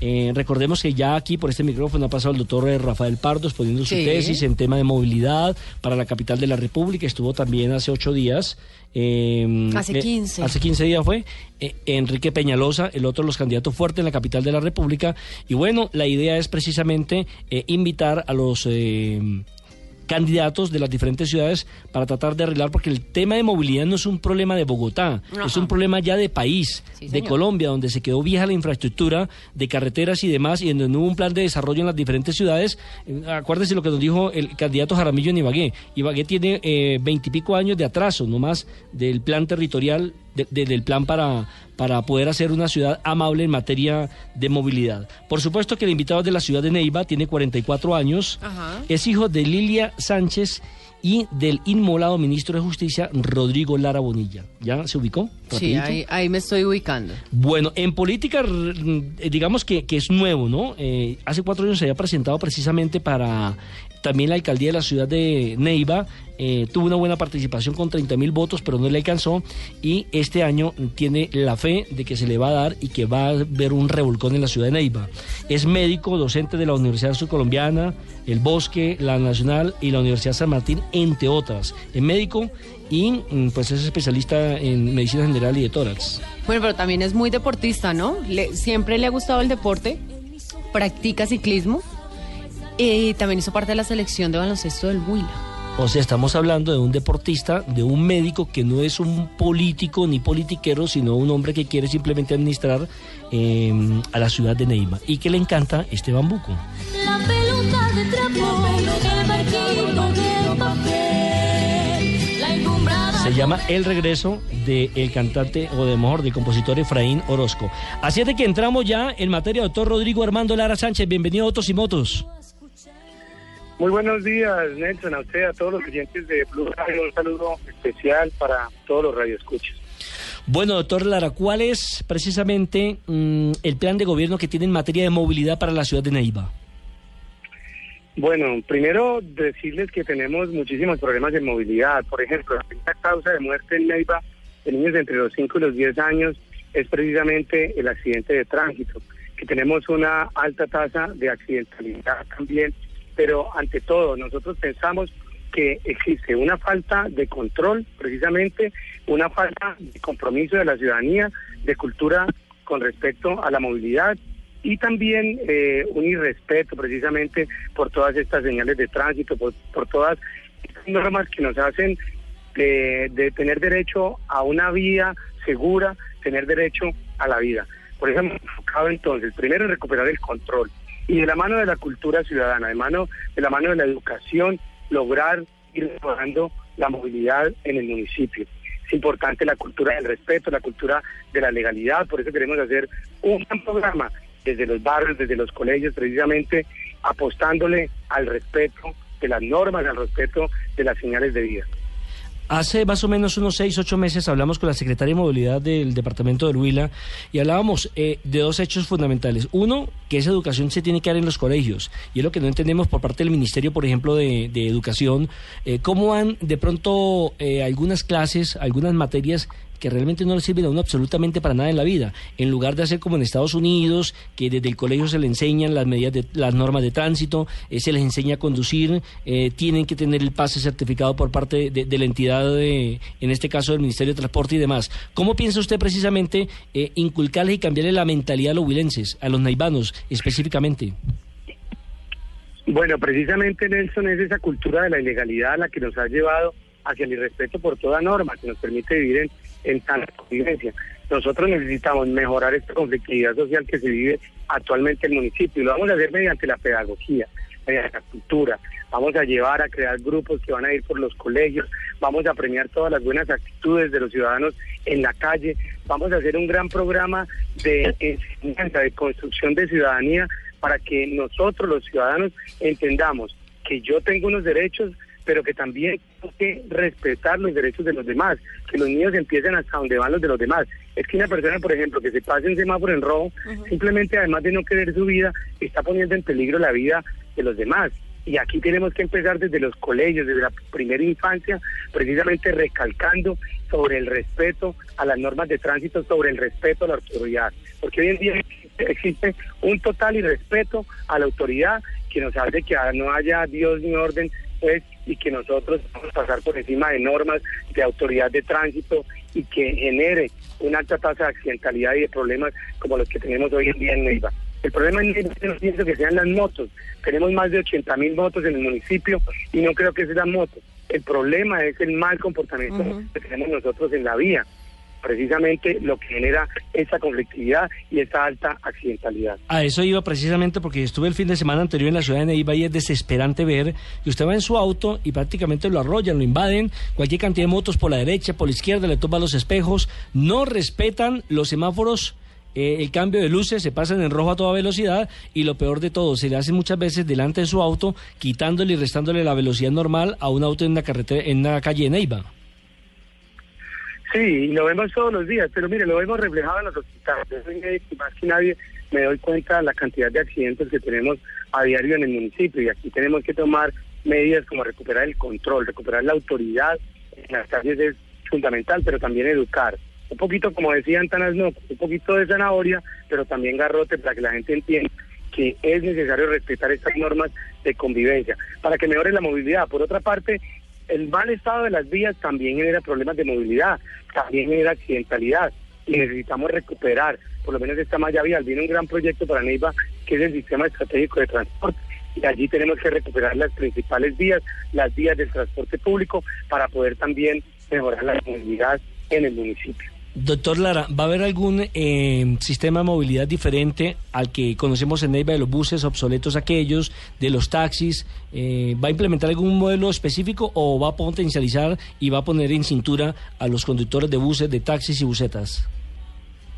Eh, recordemos que ya aquí por este micrófono ha pasado el doctor eh, Rafael Pardos poniendo su Sí. tesis en tema de movilidad para la capital de la República. Estuvo también hace ocho días. eh, Hace 15. hace 15 días fue. eh, Enrique Peñalosa, el otro de los candidatos fuertes en la capital de la República. Y bueno, la idea es precisamente eh, invitar a los... candidatos de las diferentes ciudades para tratar de arreglar, porque el tema de movilidad no es un problema de Bogotá, Ajá. es un problema ya de país, Sí, de. Colombia, donde se quedó vieja la infraestructura de carreteras y demás, y donde no hubo un plan de desarrollo en las diferentes ciudades. Eh, Acuérdese lo que nos dijo el candidato Jaramillo en Ibagué. Ibagué tiene eh, veintipico años de atraso, nomás, del plan territorial, de- de- del plan para, para poder hacer una ciudad amable en materia de movilidad. Por supuesto que el invitado es de la ciudad de Neiva, tiene 44 años, Ajá. es hijo de Lilia Sánchez y del inmolado ministro de Justicia Rodrigo Lara Bonilla. ¿Ya se ubicó? Sí, ahí, ahí me estoy ubicando. Bueno, en política, eh, digamos que, que es nuevo, ¿no? Eh, hace cuatro años se había presentado precisamente para también la alcaldía de la ciudad de Neiva. eh, tuvo una buena participación con 30 mil votos, pero no le alcanzó. Y este año tiene la fe de que se le va a dar y que va a haber un revolcón en la ciudad de Neiva. Es médico, docente de la Universidad Surcolombiana, el Bosque, la Nacional y la Universidad San Martín, entre otras. Es médico y mm, pues es especialista en medicina general y de tórax. Bueno, pero también es muy deportista, ¿no? Le- siempre le ha gustado el deporte, practica ciclismo y también hizo parte de la selección de baloncesto del Huila. O sea, estamos hablando de un deportista, de un médico que no es un político ni politiquero, sino un hombre que quiere simplemente administrar eh, a la ciudad de Neiva y que le encanta este bambuco. La pelota de trapo, el barquito de papel, la encumbrada. Se llama El regreso del cantante, o de mejor, del compositor Efraín Orozco. Así es de que entramos ya en materia, doctor Rodrigo Armando Lara Sánchez. Bienvenido a Autos y Motos. Muy buenos días, Nelson, a usted, a todos los oyentes de Blue Radio. Un saludo especial para todos los radioescuchas. Bueno, doctor Lara, ¿cuál es precisamente mm, el plan de gobierno que tiene en materia de movilidad para la ciudad de Neiva? Bueno, primero decirles que tenemos muchísimos problemas de movilidad. Por ejemplo, la primera causa de muerte en Neiva de niños de entre los 5 y los 10 años es precisamente el accidente de tránsito, que tenemos una alta tasa de accidentalidad también, pero ante todo nosotros pensamos que existe una falta de control, precisamente una falta de compromiso de la ciudadanía, de cultura con respecto a la movilidad y también eh, un irrespeto precisamente por todas estas señales de tránsito, por, todas estas normas que nos hacen de, de tener derecho a una vía segura, tener derecho a la vida. Por eso hemos enfocado entonces, primero en recuperar el control y de la mano de la cultura ciudadana, de, mano, de la mano de la educación, lograr ir mejorando la movilidad en el municipio. Es importante la cultura del respeto, la cultura de la legalidad, por eso queremos hacer un gran programa desde los barrios, desde los colegios, precisamente apostándole al respeto de las normas, al respeto de las señales de vida. Hace más o menos unos seis, ocho meses hablamos con la secretaria de Movilidad del Departamento del Huila y hablábamos eh, de dos hechos fundamentales. Uno, que esa educación se tiene que dar en los colegios y es lo que no entendemos por parte del Ministerio, por ejemplo, de, Educación. Eh, ¿Cómo van de pronto eh, algunas clases, algunas materias que realmente no le sirven a uno absolutamente para nada en la vida. En lugar de hacer como en Estados Unidos, que desde el colegio se le enseñan las medidas de, las normas de tránsito, eh, se les enseña a conducir, eh, tienen que tener el pase certificado por parte de, de la entidad, de, en este caso del Ministerio de Transporte y demás. ¿Cómo piensa usted precisamente eh, inculcarles y cambiarle la mentalidad a los huilenses, a los naivanos específicamente? Bueno, precisamente Nelson es esa cultura de la ilegalidad la que nos ha llevado hacia el irrespeto por toda norma que nos permite vivir en, en tanta convivencia. Nosotros necesitamos mejorar esta conflictividad social que se vive actualmente en el municipio y lo vamos a hacer mediante la pedagogía, mediante la cultura. Vamos a llevar a crear grupos que van a ir por los colegios, vamos a premiar todas las buenas actitudes de los ciudadanos en la calle, vamos a hacer un gran programa de enseñanza, de construcción de ciudadanía para que nosotros los ciudadanos entendamos que yo tengo unos derechos, pero que también que respetar los derechos de los demás, que los niños empiecen hasta donde van los de los demás. Es que una persona, por ejemplo, que se pase un semáforo en rojo, simplemente además de no querer su vida, está poniendo en peligro la vida de los demás. Y aquí tenemos que empezar desde los colegios, desde la primera infancia, precisamente recalcando sobre el respeto a las normas de tránsito, sobre el respeto a la autoridad. Porque hoy en día existe, existe un total irrespeto a la autoridad que nos hace que no haya Dios ni orden, pues, y que nosotros vamos a pasar por encima de normas de autoridad de tránsito y que genere una alta tasa de accidentalidad y de problemas como los que tenemos hoy en día en Neiva. El problema en Neiva no pienso que sean las motos. Tenemos más de 80 mil motos en el municipio y no creo que sean motos. El problema es el mal comportamiento que tenemos nosotros en la vía precisamente lo que genera esa conflictividad y esa alta accidentalidad. A eso iba precisamente porque estuve el fin de semana anterior en la ciudad de Neiva y es desesperante ver que usted va en su auto y prácticamente lo arrollan, lo invaden, cualquier cantidad de motos por la derecha, por la izquierda, le toman los espejos, no respetan los semáforos. eh, el cambio de luces se pasan en rojo a toda velocidad y lo peor de todo, se le hace muchas veces delante de su auto, quitándole y restándole la velocidad normal a un auto en una carretera, en una calle de Neiva. Sí, y lo vemos todos los días, pero mire, lo vemos reflejado en los hospitales. Más que nadie me doy cuenta de la cantidad de accidentes que tenemos a diario en el municipio y aquí tenemos que tomar medidas como recuperar el control, recuperar la autoridad en las calles es fundamental, pero también educar. Un poquito, como decían Tanas, no, un poquito de zanahoria, pero también garrote para que la gente entienda que es necesario respetar estas normas de convivencia para que mejore la movilidad. Por otra parte, el mal estado de las vías también genera problemas de movilidad, también genera accidentalidad y necesitamos recuperar por lo menos esta malla vial. Viene un gran proyecto para Neiva que es el sistema estratégico de transporte y allí tenemos que recuperar las principales vías, las vías del transporte público para poder también mejorar la movilidad en el municipio. Doctor Lara, ¿va a haber algún eh, sistema de movilidad diferente al que conocemos en Neiva de los buses obsoletos aquellos, de los taxis? Eh, ¿Va a implementar algún modelo específico o va a potencializar y va a poner en cintura a los conductores de buses, de taxis y busetas?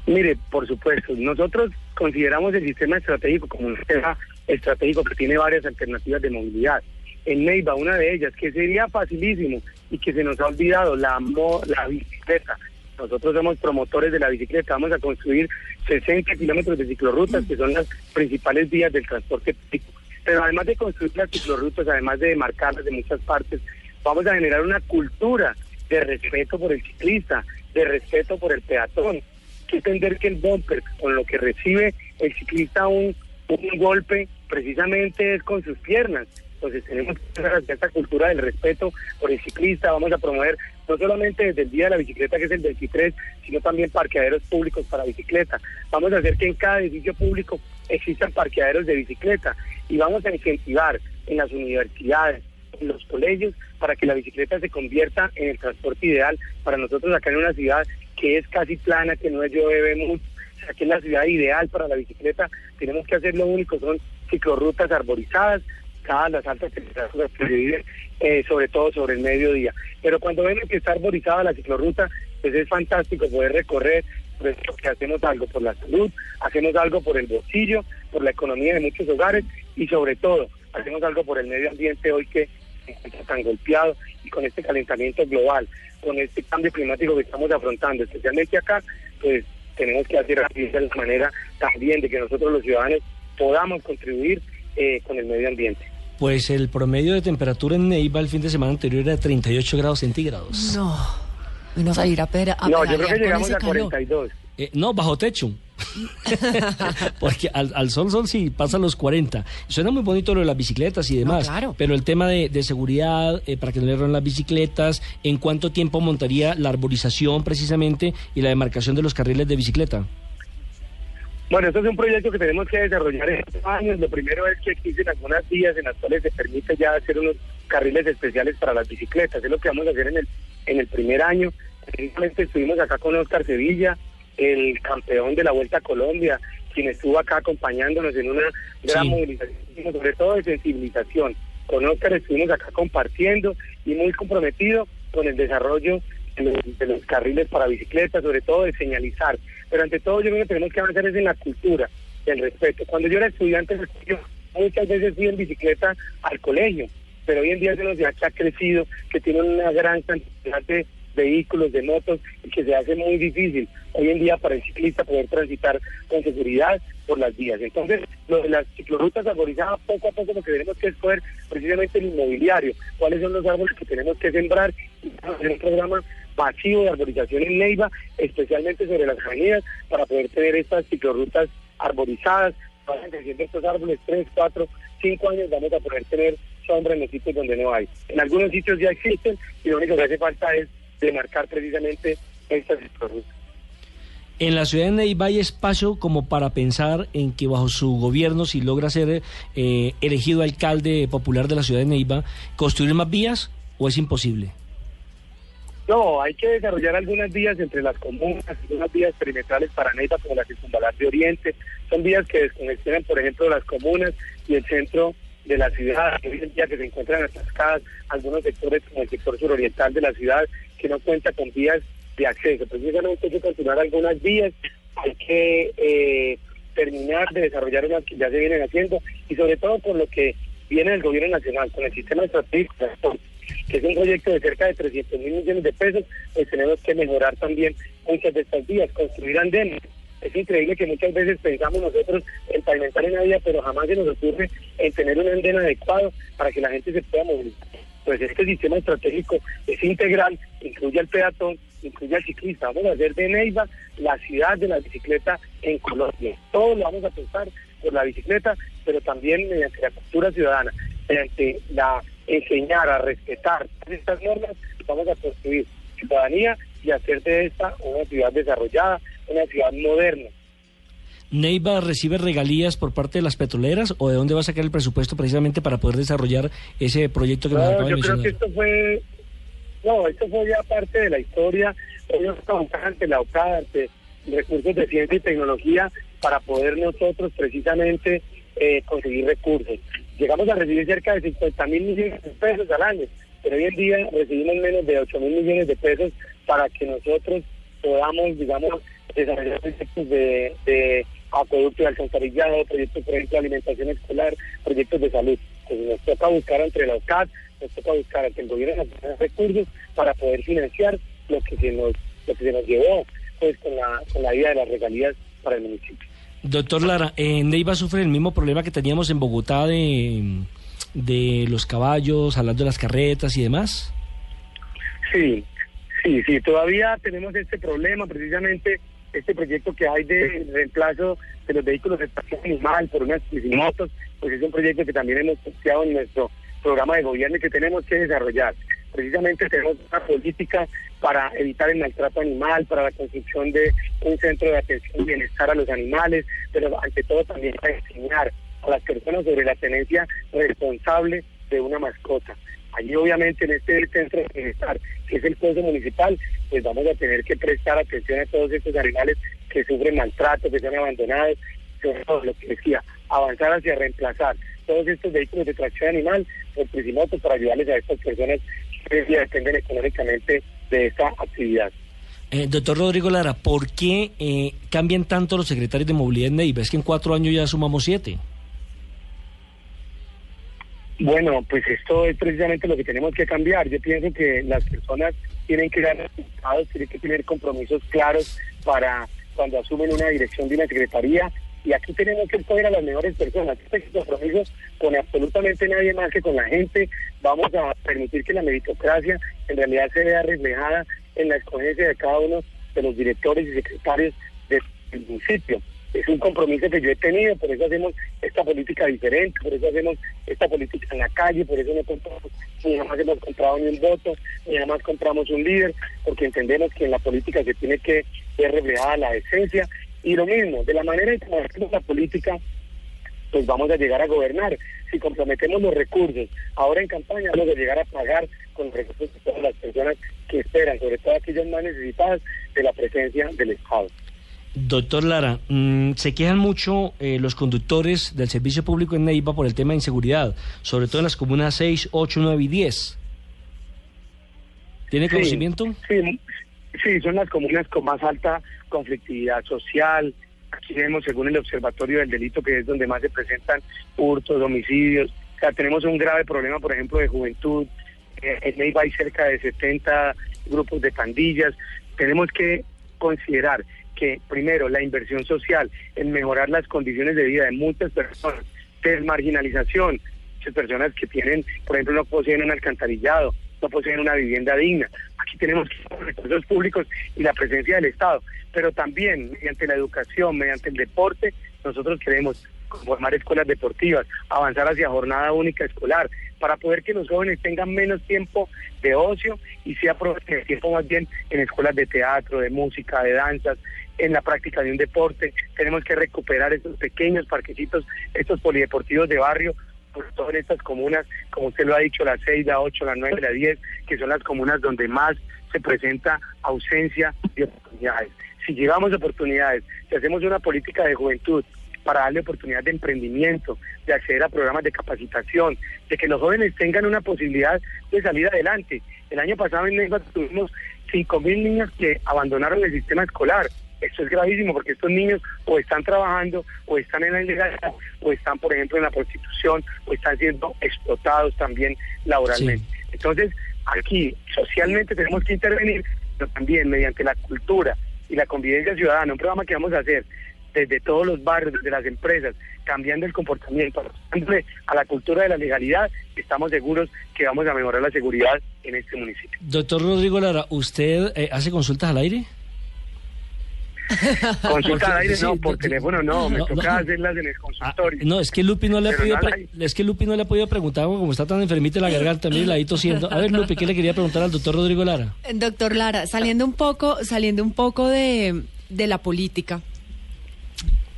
Mire, por supuesto, nosotros consideramos el sistema estratégico como un sistema estratégico que tiene varias alternativas de movilidad. En Neiva, una de ellas, que sería facilísimo y que se nos ha olvidado, la, mo- la bicicleta. Nosotros somos promotores de la bicicleta, vamos a construir 60 kilómetros de ciclorrutas, que son las principales vías del transporte público. Pero además de construir las ciclorrutas, además de marcarlas de muchas partes, vamos a generar una cultura de respeto por el ciclista, de respeto por el peatón. Hay que entender que el bumper, con lo que recibe el ciclista un, un golpe, precisamente es con sus piernas. Entonces tenemos que hacia esta cultura del respeto por el ciclista. Vamos a promover no solamente desde el Día de la Bicicleta, que es el 23, sino también parqueaderos públicos para bicicleta. Vamos a hacer que en cada edificio público existan parqueaderos de bicicleta y vamos a incentivar en las universidades, en los colegios, para que la bicicleta se convierta en el transporte ideal para nosotros acá en una ciudad que es casi plana, que no llueve mucho, o sea, que es la ciudad ideal para la bicicleta. Tenemos que hacer lo único, son ciclorrutas arborizadas, las altas temperaturas que viven, eh, sobre todo sobre el mediodía. Pero cuando vemos que está arborizada la ciclorruta, pues es fantástico poder recorrer, por eso que hacemos algo por la salud, hacemos algo por el bolsillo, por la economía de muchos hogares y sobre todo hacemos algo por el medio ambiente hoy que encuentra tan golpeado y con este calentamiento global, con este cambio climático que estamos afrontando, especialmente acá, pues tenemos que hacer de la manera también de que nosotros los ciudadanos podamos contribuir eh, con el medio ambiente. Pues el promedio de temperatura en Neiva el fin de semana anterior era de 38 grados centígrados. No. Vamos a ir a, pera, a No, yo creo que llegamos a calor. 42. Eh, no, bajo techo. Porque al, al sol, sol sí pasan los 40. Suena muy bonito lo de las bicicletas y demás. claro. Pero el tema de, de seguridad, eh, para que no le roben las bicicletas, ¿en cuánto tiempo montaría la arborización precisamente y la demarcación de los carriles de bicicleta? Bueno, esto es un proyecto que tenemos que desarrollar en estos años. Lo primero es que existen algunas vías en las cuales se permite ya hacer unos carriles especiales para las bicicletas. Es lo que vamos a hacer en el, en el primer año. Precisamente estuvimos acá con Oscar Sevilla, el campeón de la Vuelta a Colombia, quien estuvo acá acompañándonos en una gran Sí. movilización, sobre todo de sensibilización. Con Oscar estuvimos acá compartiendo y muy comprometido con el desarrollo de los, de los carriles para bicicletas, sobre todo de señalizar. Pero ante todo yo creo que tenemos que avanzar es en la cultura, del respeto. Cuando yo era estudiante, yo muchas veces fui en bicicleta al colegio, pero hoy en día es una ciudad que ha crecido, que tiene una gran cantidad de vehículos, de motos, y que se hace muy difícil hoy en día para el ciclista poder transitar con seguridad por las vías. Entonces, lo de las ciclorrutas arborizadas, poco a poco lo que tenemos que escoger precisamente el inmobiliario, cuáles son los árboles que tenemos que sembrar, y hacer un programa masivo de arborización en Neiva, especialmente sobre las avenidas, para poder tener estas ciclorrutas arborizadas, vayan creciendo estos árboles, tres, cuatro, cinco años vamos a poder tener sombra en los sitios donde no hay. En algunos sitios ya existen y lo único que hace falta es demarcar precisamente estas ciclorrutas. En la ciudad de Neiva hay espacio como para pensar en que bajo su gobierno, si logra ser eh, elegido alcalde popular de la ciudad de Neiva, construir más vías o es imposible. No, hay que desarrollar algunas vías entre las comunas, algunas vías perimetrales para Neiva como la circunvalar de Oriente. Son vías que desconexionan, por ejemplo, las comunas y el centro de la ciudad, hoy en día que se encuentran atascadas algunos sectores como el sector suroriental de la ciudad que no cuenta con vías de acceso. Precisamente hay que continuar algunas vías, hay que eh, terminar de desarrollar unas que ya se vienen haciendo y sobre todo con lo que viene del gobierno nacional, con el sistema de transporte, que es un proyecto de cerca de 300 mil millones de pesos, pues tenemos que mejorar también muchas de estas vías, construir andenes. Es increíble que muchas veces pensamos nosotros en pavimentar una vía, pero jamás se nos ocurre en tener un andén adecuado para que la gente se pueda movilizar. Pues este sistema estratégico es integral, incluye al peatón, incluye al ciclista. Vamos a hacer de Neiva la ciudad de la bicicleta en Colombia. Todo lo vamos a pensar por la bicicleta, pero también mediante la cultura ciudadana, mediante la enseñar a respetar estas normas, vamos a construir ciudadanía y hacer de esta una ciudad desarrollada, una ciudad moderna. ¿Neiva recibe regalías por parte de las petroleras o de dónde va a sacar el presupuesto precisamente para poder desarrollar ese proyecto que nos acaba de yo creo mencionar? que esto fue, no, esto fue ya parte de la historia. Ellos trabajan ante la OCAD, ante recursos de ciencia y tecnología para poder nosotros precisamente eh, conseguir recursos. Llegamos a recibir cerca de 50 mil millones de pesos al año, pero hoy en día recibimos menos de 8 mil millones de pesos para que nosotros podamos, digamos, desarrollar proyectos de, de acueducto y alcantarillado, proyectos, por ejemplo, de alimentación escolar, proyectos de salud. Pues nos toca buscar entre la OCAD, nos toca buscar ante el gobierno nacional recursos para poder financiar lo que se nos, lo que se nos llevó pues con la, con la vida de las regalías para el municipio. Doctor Lara, en Neiva sufre el mismo problema que teníamos en Bogotá de, de los caballos, hablando de las carretas y demás. Sí, sí, sí, todavía tenemos este problema, precisamente este proyecto que hay de reemplazo de los vehículos de tracción animal por unas motos, pues es un proyecto que también hemos planteado en nuestro programa de gobierno y que tenemos que desarrollar. Precisamente tenemos una política para evitar el maltrato animal, para la construcción de un centro de atención y bienestar a los animales, pero ante todo también para enseñar a las personas sobre la tenencia responsable de una mascota. Allí obviamente en este centro de bienestar, que es el puesto municipal, pues vamos a tener que prestar atención a todos estos animales que sufren maltrato, que son abandonados, todo lo que decía, avanzar hacia reemplazar todos estos vehículos de tracción animal por prisimotos para ayudarles a estas personas que hoy en día dependen económicamente de esta actividad. Eh, doctor Rodrigo Lara, ¿por qué eh, cambian tanto los secretarios de movilidad en Neiva? Es que en cuatro años ya sumamos siete. Bueno, pues esto es precisamente lo que tenemos que cambiar. Yo pienso que las personas tienen que dar resultados, tienen que tener compromisos claros para cuando asumen una dirección de una secretaría. Y aquí tenemos que escoger a las mejores personas. Este compromiso con absolutamente nadie más que con la gente. Vamos a permitir que la meritocracia en realidad se vea reflejada en la escogencia de cada uno de los directores y secretarios del municipio es un compromiso que yo he tenido, por eso hacemos esta política diferente, por eso hacemos esta política en la calle, por eso no compramos, ni jamás hemos comprado ni un voto, ni jamás compramos un líder, porque entendemos que en la política se tiene que ver reflejada la esencia. Y lo mismo, de la manera en que hacemos la política, pues vamos a llegar a gobernar. Si comprometemos los recursos, ahora en campaña vamos a llegar a pagar con los recursos de todas las personas que esperan, sobre todo aquellas más necesitadas de la presencia del Estado. Doctor Lara, mm, se quejan mucho eh, los conductores del servicio público en Neiva por el tema de inseguridad, sobre todo en las comunas 6, 8, 9 y 10. ¿Tiene Sí, conocimiento? Sí, sí, son las comunas con más alta conflictividad social. Aquí vemos, según el Observatorio del Delito, que es donde más se presentan hurtos, homicidios. O sea, tenemos un grave problema, por ejemplo, de juventud. Eh, en Neiva hay cerca de 70 grupos de pandillas. Tenemos que considerar que, primero, la inversión social en mejorar las condiciones de vida de muchas personas, desmarginalización, muchas personas que tienen, por ejemplo, no poseen un alcantarillado, no poseen una vivienda digna. Aquí tenemos recursos públicos y la presencia del Estado, pero también mediante la educación, mediante el deporte, nosotros queremos formar escuelas deportivas, avanzar hacia jornada única escolar, para poder que los jóvenes tengan menos tiempo de ocio y se aprovechen el tiempo más bien en escuelas de teatro, de música, de danzas, en la práctica de un deporte. Tenemos que recuperar estos pequeños parquecitos, estos polideportivos de barrio, sobre todo en estas comunas, como usted lo ha dicho, la 6, la 8, la 9, la 10, que son las comunas donde más se presenta ausencia de oportunidades. Si llevamos oportunidades, si hacemos una política de juventud para darle oportunidad de emprendimiento, de acceder a programas de capacitación, de que los jóvenes tengan una posibilidad de salir adelante. El año pasado en Neiva tuvimos 5.000 niños que abandonaron el sistema escolar. Esto es gravísimo porque estos niños o están trabajando o están en la ilegalidad o están, por ejemplo, en la prostitución o están siendo explotados también laboralmente. Entonces, aquí socialmente tenemos que intervenir, pero también mediante la cultura y la convivencia ciudadana, un programa que vamos a hacer desde todos los barrios, desde las empresas, cambiando el comportamiento, a la cultura de la legalidad, estamos seguros que vamos a mejorar la seguridad en este municipio. Doctor Rodrigo Lara, ¿usted eh, hace consultas al aire? Consulta al aire, Sí, no, por teléfono no, me No, toca no. hacerlas en el Ah, consultorio. no, es que Lupi no le ha podido no es que Lupi no le ha podido preguntar como está tan enfermita la garganta, mire la ahí tosiendo. A ver, Lupi, ¿qué le quería preguntar al doctor Rodrigo Lara? Doctor Lara, saliendo un poco, saliendo un poco de, de la política,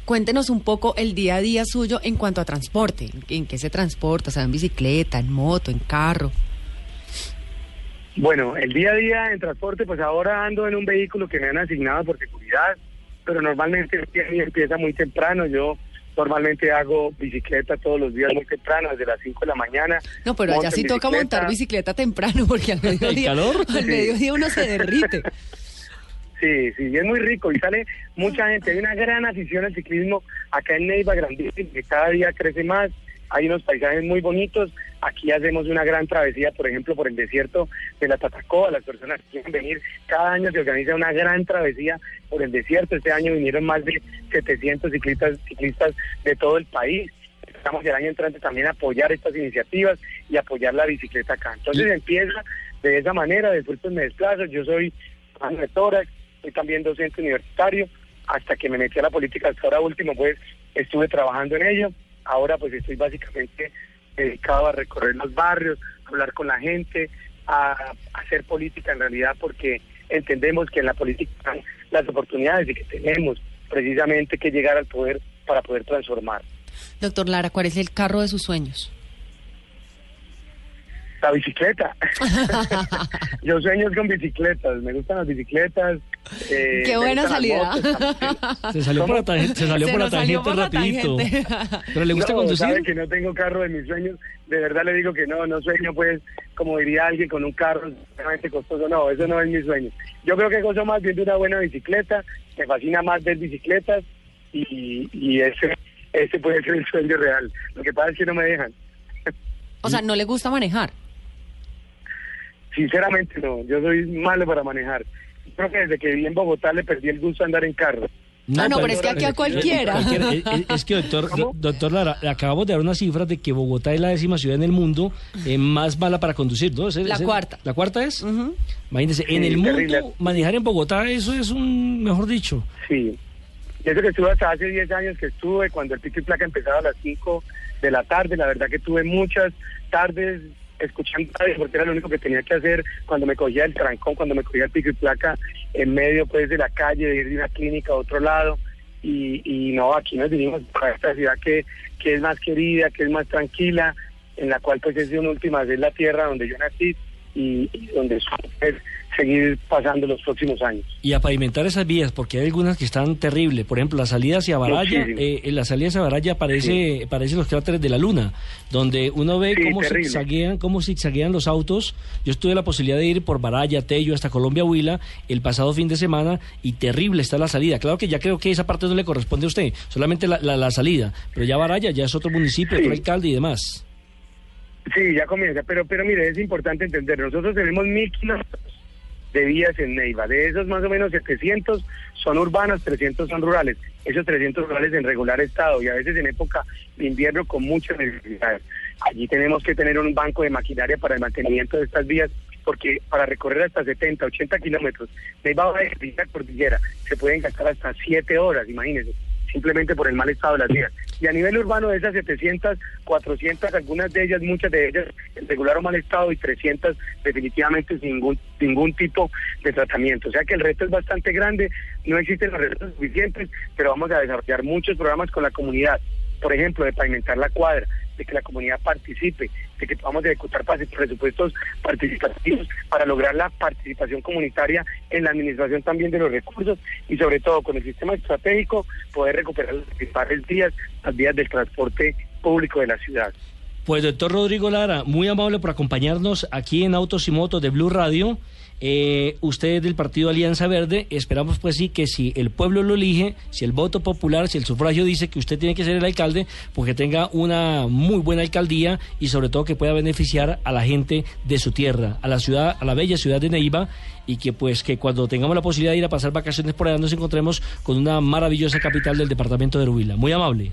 cuéntenos un poco el día a día suyo en cuanto a transporte. ¿En qué se transporta? O sea, en bicicleta, en moto, en carro. Bueno, el día a día en transporte, pues ahora ando en un vehículo que me han asignado por seguridad, pero normalmente empieza muy temprano. Yo normalmente hago bicicleta todos los días muy temprano, desde las 5 de la mañana. No, pero allá sí toca montar bicicleta temprano porque al mediodía, calor? al Sí. mediodía uno se derrite. Sí, sí, y es muy rico y sale mucha gente. Hay una gran afición al ciclismo acá en Neiva, grandísima, que cada día crece más. Hay unos paisajes muy bonitos. Aquí hacemos una gran travesía, por ejemplo, por el desierto de la Tatacoa. Las personas que quieren venir, cada año se organiza una gran travesía por el desierto. Este año vinieron más de 700 ciclistas, ciclistas de todo el país. Estamos el año entrante también a apoyar estas iniciativas y apoyar la bicicleta acá. Entonces empieza de esa manera, después pues me desplazo. Yo soy de tórax, soy también docente universitario, hasta que me metí a la política, hasta ahora último, pues estuve trabajando en ello. Ahora pues estoy básicamente dedicado a recorrer los barrios, a hablar con la gente, a, hacer política en realidad, porque entendemos que en la política están las oportunidades y que tenemos precisamente que llegar al poder para poder transformar. Doctor Lara, ¿cuál es el carro de sus sueños? La bicicleta. Yo sueño con bicicletas, me gustan las bicicletas. eh, Qué buena salida. motos. Se salió por la tangente, se salió Se por la tangente por la rapidito. tangente. Pero le gusta no, conducir? sabe que no tengo carro de mis sueños. De verdad le digo que no, no sueño pues, como diría alguien, con un carro extremadamente costoso. No, eso no es mi sueño. Yo creo que gozo más bien de una buena bicicleta. Me fascina más ver bicicletas y, y ese, ese puede ser el sueño real. Lo que pasa es que no me dejan. O sea, ¿no le gusta manejar? Sinceramente no, yo soy malo para manejar. Creo que desde que viví en Bogotá le perdí el gusto de andar en carro. Ah, no, pero es que aquí a cualquiera. cualquiera. Es, es- es que, doctor, do- doctor Lara, le acabamos de dar unas cifras de que Bogotá es la décima ciudad en el mundo eh, más mala para conducir, ¿no? Ese- La cuarta. ¿La cuarta es? Ujú. Imagínense, en Sí, el mundo, terrible. manejar en Bogotá, eso es un, mejor dicho. Sí. Eso que estuve hasta hace 10 años que estuve, cuando el pico y placa empezaba a las 5 de la tarde, la verdad que tuve muchas tardes escuchando radio, porque era lo único que tenía que hacer cuando me cogía el trancón, cuando me cogía el pico y placa en medio pues de la calle, de ir de una clínica a otro lado. Y, y no, aquí nos vinimos para esta ciudad que, que es más querida, que es más tranquila, en la cual pues es de una última vez la tierra donde yo nací y y, donde es seguir pasando los próximos años. Y a pavimentar esas vías, porque hay algunas que están terribles. Por ejemplo, la salida hacia Baraya, eh, en la salida hacia Baraya parece, parece los cráteres de la luna, donde uno ve Sí, cómo zigzaguean, cómo zigzaguean los autos. Yo tuve la posibilidad de ir por Baraya, Tello, hasta Colombia Huila el pasado fin de semana y terrible está la salida. Claro que ya creo que esa parte no le corresponde a usted, solamente la, la, la salida, pero ya Baraya ya es otro municipio, Sí. otro alcalde y demás. Sí, ya comienza, pero pero mire, es importante entender, nosotros tenemos mil kilómetros de vías en Neiva, de esos más o menos 700 son urbanas, 300 son rurales, esos 300 rurales en regular estado y a veces en época de invierno con muchas necesidades. Allí tenemos que tener un banco de maquinaria para el mantenimiento de estas vías porque para recorrer hasta 70, 80 kilómetros Neiva a la cordillera se pueden gastar hasta 7 horas, imagínense simplemente por el mal estado de las vías. Y a nivel urbano, de esas 700, 400, algunas de ellas, muchas de ellas en regular o mal estado y 300 definitivamente sin ningún, ningún tipo de tratamiento. O sea que el reto es bastante grande, no existen los recursos suficientes, pero vamos a desarrollar muchos programas con la comunidad. Por ejemplo, de pavimentar la cuadra, de que la comunidad participe, de que podamos ejecutar presupuestos participativos para lograr la participación comunitaria en la administración también de los recursos y sobre todo con el sistema estratégico poder recuperar las principales vías, las vías del transporte público de la ciudad. Pues doctor Rodrigo Lara, muy amable por acompañarnos aquí en Autos y Motos de Blue Radio. Eh, usted es del partido Alianza Verde, esperamos pues sí que si el pueblo lo elige, si el voto popular, si el sufragio dice que usted tiene que ser el alcalde, pues que tenga una muy buena alcaldía y sobre todo que pueda beneficiar a la gente de su tierra, a la ciudad, a la bella ciudad de Neiva y que pues que cuando tengamos la posibilidad de ir a pasar vacaciones por allá nos encontremos con una maravillosa capital del departamento de Huila. Muy amable.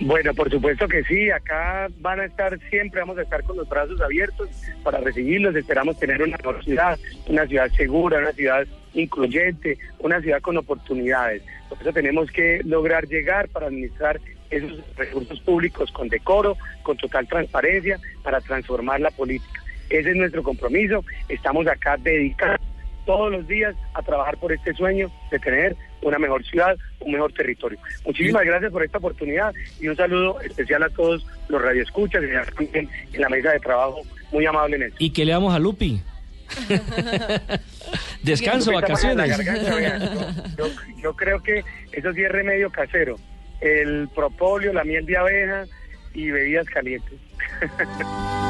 Bueno, por supuesto que sí, acá van a estar siempre, vamos a estar con los brazos abiertos para recibirlos, esperamos tener una ciudad, una ciudad segura, una ciudad incluyente, una ciudad con oportunidades. Por eso tenemos que lograr llegar para administrar esos recursos públicos con decoro, con total transparencia, para transformar la política. Ese es nuestro compromiso, estamos acá dedicados todos los días a trabajar por este sueño de tener una mejor ciudad, un mejor territorio. Muchísimas gracias por esta oportunidad y un saludo especial a todos los radioescuchas y a también en la mesa de trabajo. Muy amable en eso. ¿Y qué le damos a Lupi? Descanso, vacaciones. garganta, vean, yo, yo- yo creo que eso sí es remedio casero. El propóleo, la miel de abeja y bebidas calientes.